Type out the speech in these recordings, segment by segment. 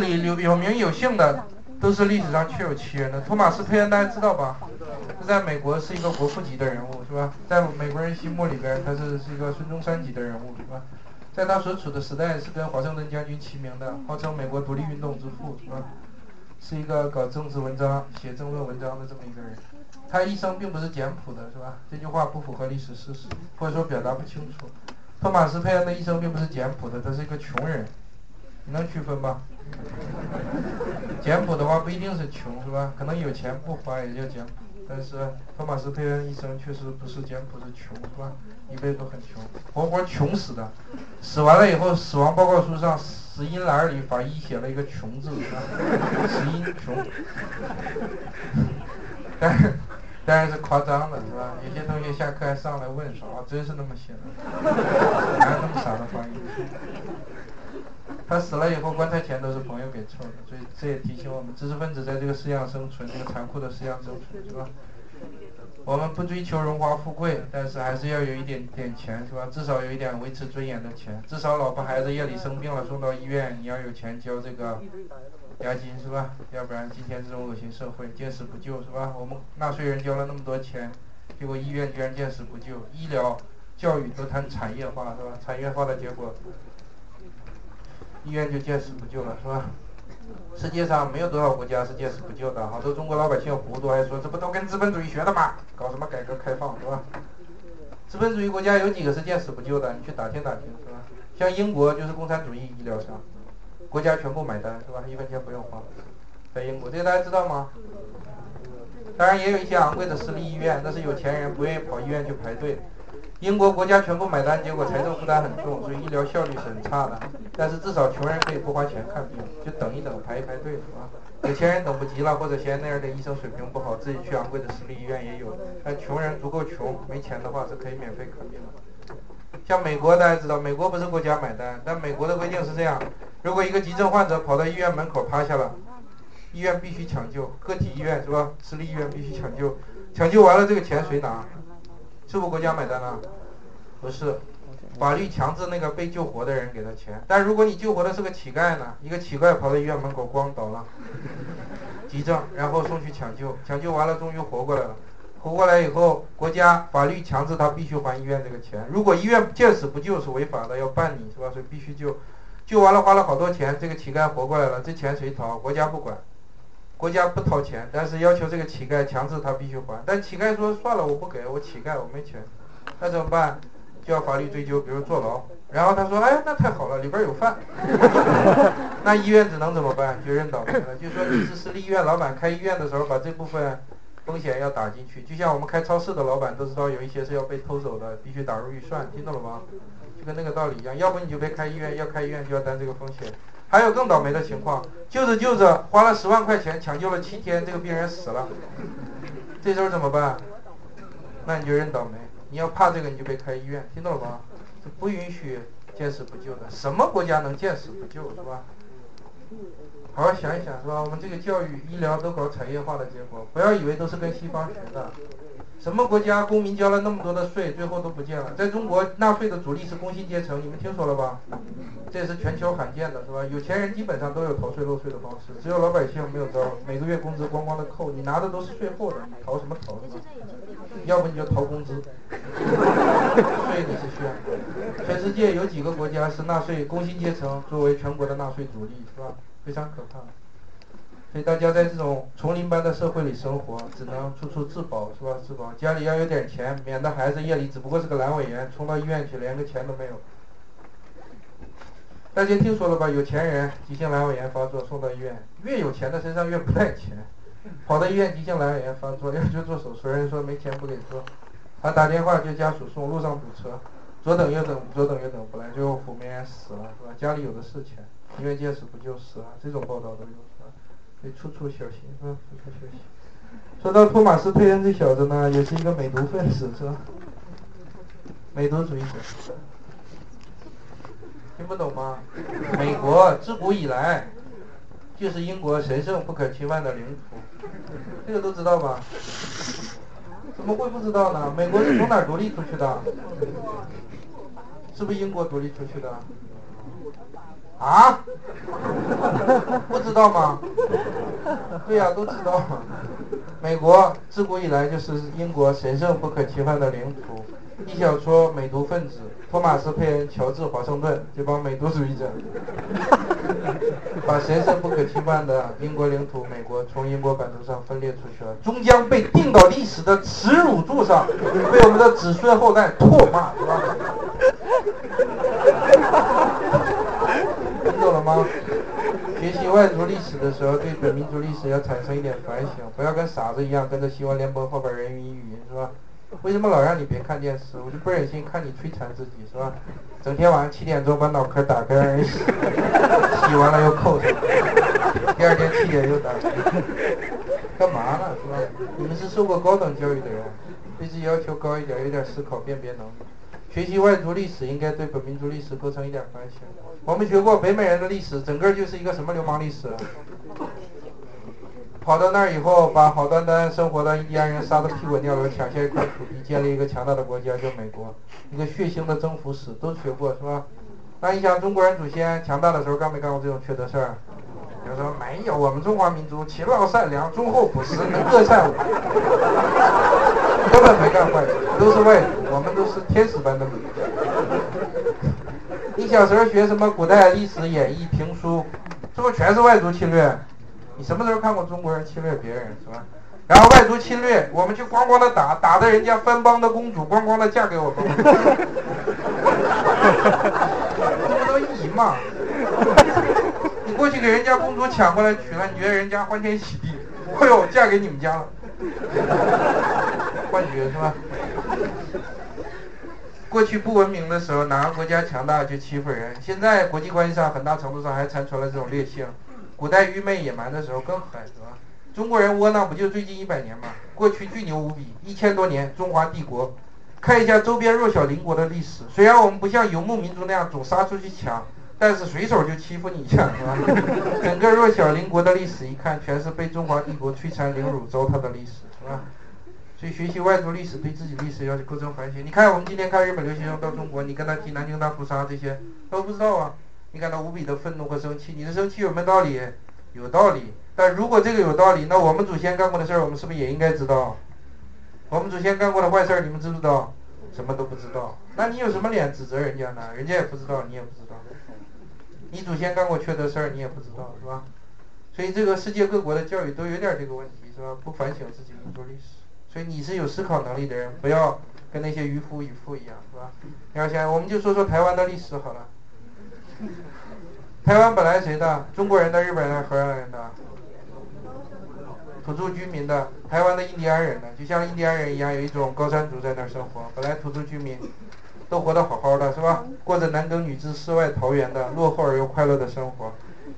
史里有名有姓的，都是历史上确有其人的。托马斯·佩恩大家知道吧？他在美国是一个国父级的人物，是吧？在美国人心目里边，他是是一个孙中山级的人物，是吧？在他所处的时代是跟华盛顿将军齐名的，号称美国独立运动之父，是吧？是一个搞政治文章、写政论文章的这么一个人。他一生并不是简朴的，是吧？这句话不符合历史事实，或者说表达不清楚。托马斯·佩恩的一生并不是简朴的，他是一个穷人。能区分吧？简朴的话不一定是穷，是吧？可能有钱不花也叫简朴。但是托马斯·佩恩一生确实不是简朴，是穷，是吧？一辈子很穷，活活穷死的。死完了以后，死亡报告书上死因栏里法医写了一个“穷”字，是吧？死因穷。但是当然是夸张的，是吧？有些同学下课还上来问说：“啊，真是那么写的？哪有那么傻的翻译？”他死了以后，棺材钱都是朋友给凑的，所以这也提醒我们，知识分子在这个世界上生存，这个残酷的世界上生存，是吧？我们不追求荣华富贵，但是还是要有一点点钱，是吧？至少有一点维持尊严的钱，至少老婆孩子夜里生病了送到医院，你要有钱交这个押金，是吧？要不然今天这种恶心社会，见死不救，是吧？我们纳税人交了那么多钱，结果医院居然见死不救，医疗、教育都谈产业化，是吧？产业化的结果。医院就见死不救了，是吧？世界上没有多少国家是见死不救的，好多中国老百姓糊涂，还说这不都跟资本主义学的吗？搞什么改革开放，是吧？资本主义国家有几个是见死不救的？你去打听打听，是吧？像英国就是共产主义医疗上，国家全部买单，是吧？一分钱不用花，在英国，这个大家知道吗？当然也有一些昂贵的私立医院，那是有钱人不愿意跑医院去排队。英国国家全部买单，结果财政负担很重，所以医疗效率是很差的。但是至少穷人可以不花钱看病，就等一等，排一排队，是吧？有钱人等不及了，或者嫌那样的医生水平不好，自己去昂贵的私立医院也有。但穷人足够穷，没钱的话是可以免费看病的。像美国大家知道，美国不是国家买单，但美国的规定是这样：如果一个急症患者跑到医院门口趴下了，医院必须抢救，个体医院是吧？私立医院必须抢救，抢救完了这个钱谁拿？是不国家买单了？不是，法律强制那个被救活的人给他钱。但如果你救活的是个乞丐呢？一个乞丐跑到医院门口咣倒了，急症，然后送去抢救，抢救完了终于活过来了。活过来以后，国家法律强制他必须还医院这个钱。如果医院见死不救是违法的，要办你是吧？所以必须救。救完了花了好多钱，这个乞丐活过来了，这钱谁掏？国家不管。国家不掏钱，但是要求这个乞丐强制他必须还。但乞丐说算了，我不给我乞丐我没钱，那怎么办？就要法律追究，比如坐牢。然后他说，哎，那太好了，里边有饭。那医院只能怎么办？就认倒霉了。就说你是私立医院老板，开医院的时候把这部分风险要打进去。就像我们开超市的老板都知道有一些是要被偷走的，必须打入预算，听懂了吗？就跟那个道理一样，要不你就别开医院，要开医院就要担这个风险。还有更倒霉的情况，救着救着花了十万块钱抢救了七天，这个病人死了，这时候怎么办？那你就认倒霉。你要怕这个，你就别开医院，听懂了吗？不允许见死不救的。什么国家能见死不救，是吧？好好想一想，是吧？我们这个教育、医疗都搞产业化的结果，不要以为都是跟西方学的。什么国家公民交了那么多的税，最后都不见了？在中国纳税的主力是工薪阶层，你们听说了吧？这也是全球罕见的，是吧？有钱人基本上都有逃税漏税的方式，只有老百姓没有招。每个月工资咣咣的扣，你拿的都是税后的，你逃什么逃，是吧？要不你就逃工资，税你是需要。全世界有几个国家是纳税工薪阶层作为全国的纳税主力，是吧？非常可怕。所以大家在这种丛林般的社会里生活，只能处处自保，是吧？自保，家里要有点钱，免得孩子夜里只不过是个阑尾炎，冲到医院去连个钱都没有。大家听说了吧？有钱人急性阑尾炎发作送到医院，越有钱的身上越不带钱，跑到医院急性阑尾炎发作要去做手术，人说没钱不给做，他打电话叫家属送，路上堵车，左等右等左等右等不来，最后腐面死了，是吧？家里有的是钱，医院见死不救死了，这种报道都有。得处处小心，啊？处处小心。说到托马斯·佩恩这小子呢，也是一个美毒分子，是吧？美毒主义者，听不懂吗？美国自古以来就是英国神圣不可侵犯的领土，这个都知道吧？怎么会不知道呢？美国是从哪独立出去的？是不是英国独立出去的？啊？不知道吗？对呀，都知道。美国自古以来就是英国神圣不可侵犯的领土。一小撮美独分子，托马斯·佩恩、乔治·华盛顿这帮美独主义者，把神圣不可侵犯的英国领土美国从英国版图上分裂出去了，终将被钉到历史的耻辱柱上，被我们的子孙后代唾骂，是吧？学习外族历史的时候，对本民族历史要产生一点反省，不要跟傻子一样跟着新闻联播后边人云亦云，是吧？为什么老让你别看电视？我就不忍心看你摧残自己，是吧？整天晚上七点钟把脑壳打开让人洗，洗完了又扣上，第二天七点又打开，干嘛呢？是吧？你们是受过高等教育的人，对自己要求高一点，有点思考辨别能力。学习外族历史应该对本民族历史构成一点关系。我们学过北美人的历史，整个就是一个什么流氓历史？跑到那儿以后，把好端端生活的印第安人杀得屁滚尿流，抢下一块土地，建立一个强大的国家，叫美国。一个血腥的征服史都学过是吧？那你想中国人祖先强大的时候干没干过这种缺德事儿？他说没有，我们中华民族勤劳善良、忠厚朴实、能歌善舞，根本没干坏事，都是外族，我们都是天使般的民族。你小时候学什么古代历史、演义、评书，是不全是外族侵略？你什么时候看过中国人侵略别人是吧？然后外族侵略，我们就咣咣的打，打的人家藩邦的公主咣咣的嫁给我们，这不都义吗？你过去给人家公主抢过来娶了，你觉得人家欢天喜地？哎呦，嫁给你们家了，幻觉是吧？过去不文明的时候，哪个国家强大就欺负人。现在国际关系上很大程度上还残存了这种劣性。古代愚昧野蛮的时候更狠，是吧？中国人窝囊不就最近一百年吗？过去巨牛无比，一千多年中华帝国，看一下周边弱小邻国的历史。虽然我们不像游牧民族那样总杀出去抢，但是随手就欺负你一下，是吧？整个弱小邻国的历史一看，全是被中华帝国摧残凌辱糟蹋的历史，是吧？所以学习外国历史对自己历史要求构成反省。你看我们今天看日本留学生到中国，你跟他提南京大屠杀这些，他都不知道啊。你感到无比的愤怒和生气，你的生气有没有道理？有道理。但如果这个有道理，那我们祖先干过的事儿，我们是不是也应该知道？我们祖先干过的坏事儿，你们知不知道？什么都不知道。那你有什么脸指责人家呢？人家也不知道，你也不知道。你祖先干过缺德事儿，你也不知道，是吧？所以这个世界各国的教育都有点这个问题，是吧？不反省自己民族历史。所以你是有思考能力的人，不要跟那些渔夫渔妇一样，是吧？你要想，我们就说说台湾的历史好了。台湾本来谁的？中国人的、日本人的、荷兰人的、土著居民的、台湾的印第安人的，就像印第安人一样，有一种高山族在那儿生活。本来土著居民都活得好好的，是吧？过着男耕女织、世外桃源的落后而又快乐的生活。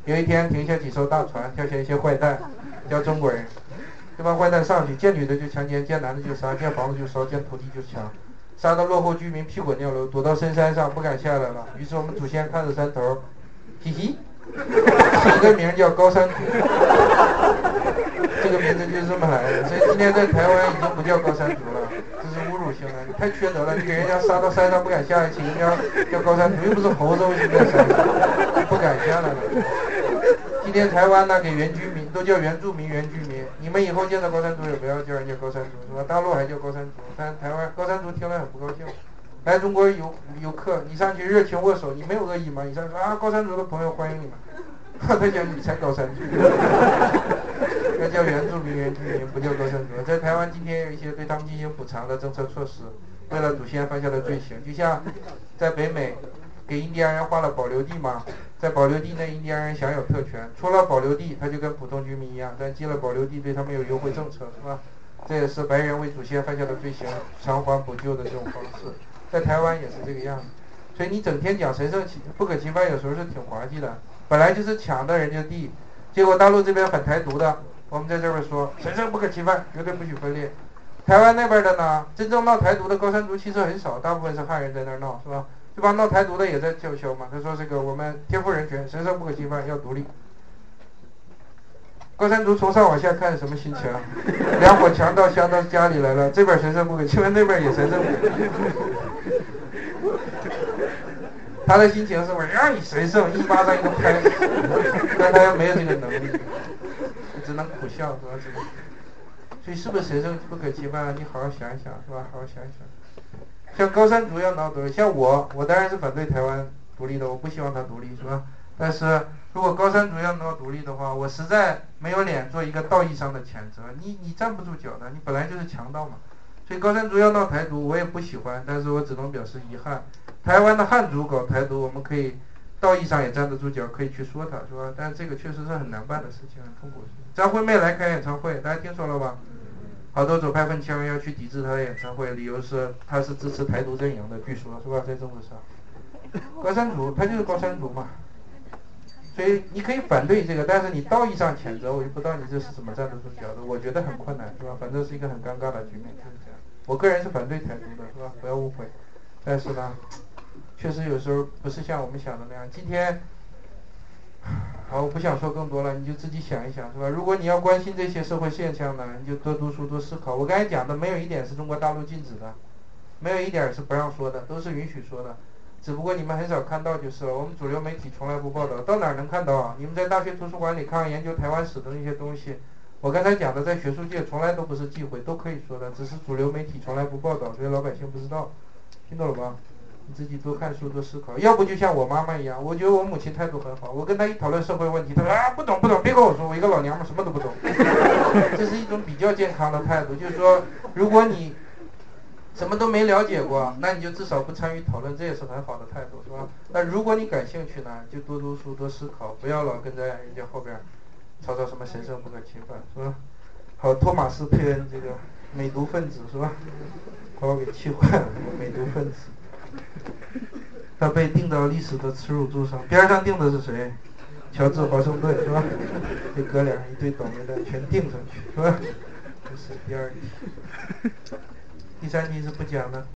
有一天停下几艘大船，跳下一些坏蛋，叫中国人。这帮坏蛋上去，见女的就强奸，见男的就杀，见房子就烧，见土地就抢。杀的落后居民屁滚尿流，躲到深山上不敢下来了。于是我们祖先看着山头，嘻嘻，起个名叫高山族。这个名字就是这么来的。所以今天在台湾已经不叫高山族了，这是侮辱性的。你太缺德了，你给人家杀到山上不敢下来，起名叫叫高山族，又不是猴子，为什么在山上不敢下来了？今天台湾呢，给原居民都叫原住民、原居民。你们以后见到高山族也不要叫人家高山族，是吧？大陆还叫高山族，但台湾高山族听了很不高兴。来中国游游客，你上去热情握手，你没有恶意吗？你上去说啊，高山族的朋友欢迎你们。他讲你才高山族，要叫原住民、原居民，不叫高山族。在台湾今天有一些对他们进行补偿的政策措施，为了祖先犯下的罪行，就像在北美。给印第安人划了保留地嘛，在保留地内，印第安人享有特权。除了保留地，他就跟普通居民一样，但进了保留地，对他们有优惠政策，是吧？这也是白人为祖先犯下的罪行偿还补救的这种方式。在台湾也是这个样子。所以你整天讲神圣侵不可侵犯，有时候是挺滑稽的。本来就是抢的人家地，结果大陆这边反台独的，我们在这边说神圣不可侵犯，绝对不许分裂。台湾那边的呢，真正闹台独的高山族其实很少，大部分是汉人在那闹，是吧？这帮闹台独的也在叫嚣嘛？他说：“这个我们天赋人权，神圣不可侵犯，要独立。”高山族从上往下看什么心情？两伙强盗相到家里来了，这边神圣不可侵犯，那边也神圣不可侵犯。他的心情是我让你神圣一巴掌一个拍，但他又没有这个能力，只能苦笑是吧？只能。所以是不是神圣不可侵犯？你好好想一想是吧？好好想一想。像高山族要闹独立，像我，我当然是反对台湾独立的，我不希望他独立是吧？但是如果高山族要闹独立的话，我实在没有脸做一个道义上的谴责。你你站不住脚的，你本来就是强盗嘛。所以高山族要闹台独，我也不喜欢，但是我只能表示遗憾。台湾的汉族搞台独，我们可以道义上也站得住脚，可以去说他是吧？但是这个确实是很难办的事情，很痛苦的事情。张惠妹来开演唱会，大家听说了吧？好多左派分枪要去抵制他的演唱会，理由是他是支持台独阵营的，据说是吧？在政治上，高山族他就是高山族嘛，所以你可以反对这个，但是你道义上谴责，我就不知道你这是怎么站得住脚的。我觉得很困难，是吧？反正是一个很尴尬的局面，就是这样。我个人是反对台独的，是吧？不要误会。但是呢，确实有时候不是像我们想的那样。今天。好，我不想说更多了，你就自己想一想，是吧？如果你要关心这些社会现象呢，你就多读书，多思考。我刚才讲的没有一点是中国大陆禁止的，没有一点是不让说的，都是允许说的。只不过你们很少看到就是了。我们主流媒体从来不报道，到哪儿能看到啊？你们在大学图书馆里看看研究台湾史的那些东西，我刚才讲的在学术界从来都不是忌讳，都可以说的，只是主流媒体从来不报道，所以老百姓不知道。听懂了吧？你自己多看书，多思考。要不就像我妈妈一样，我觉得我母亲态度很好。我跟她一讨论社会问题，她说啊不懂不懂，别跟我说，我一个老娘们什么都不懂。这是一种比较健康的态度，就是说，如果你什么都没了解过，那你就至少不参与讨论，这也是很好的态度，是吧？那如果你感兴趣呢，就多读书，多思考，不要老跟在人家后边吵吵什么神圣不可侵犯，是吧？好，托马斯佩恩这个美毒分子是吧？把我给气坏了，美毒分子。他被钉到历史的耻辱柱上，边上钉的是谁？乔治华盛顿是吧？这哥俩一对倒霉蛋全钉上去是吧？这是第二题，第三题是不讲的。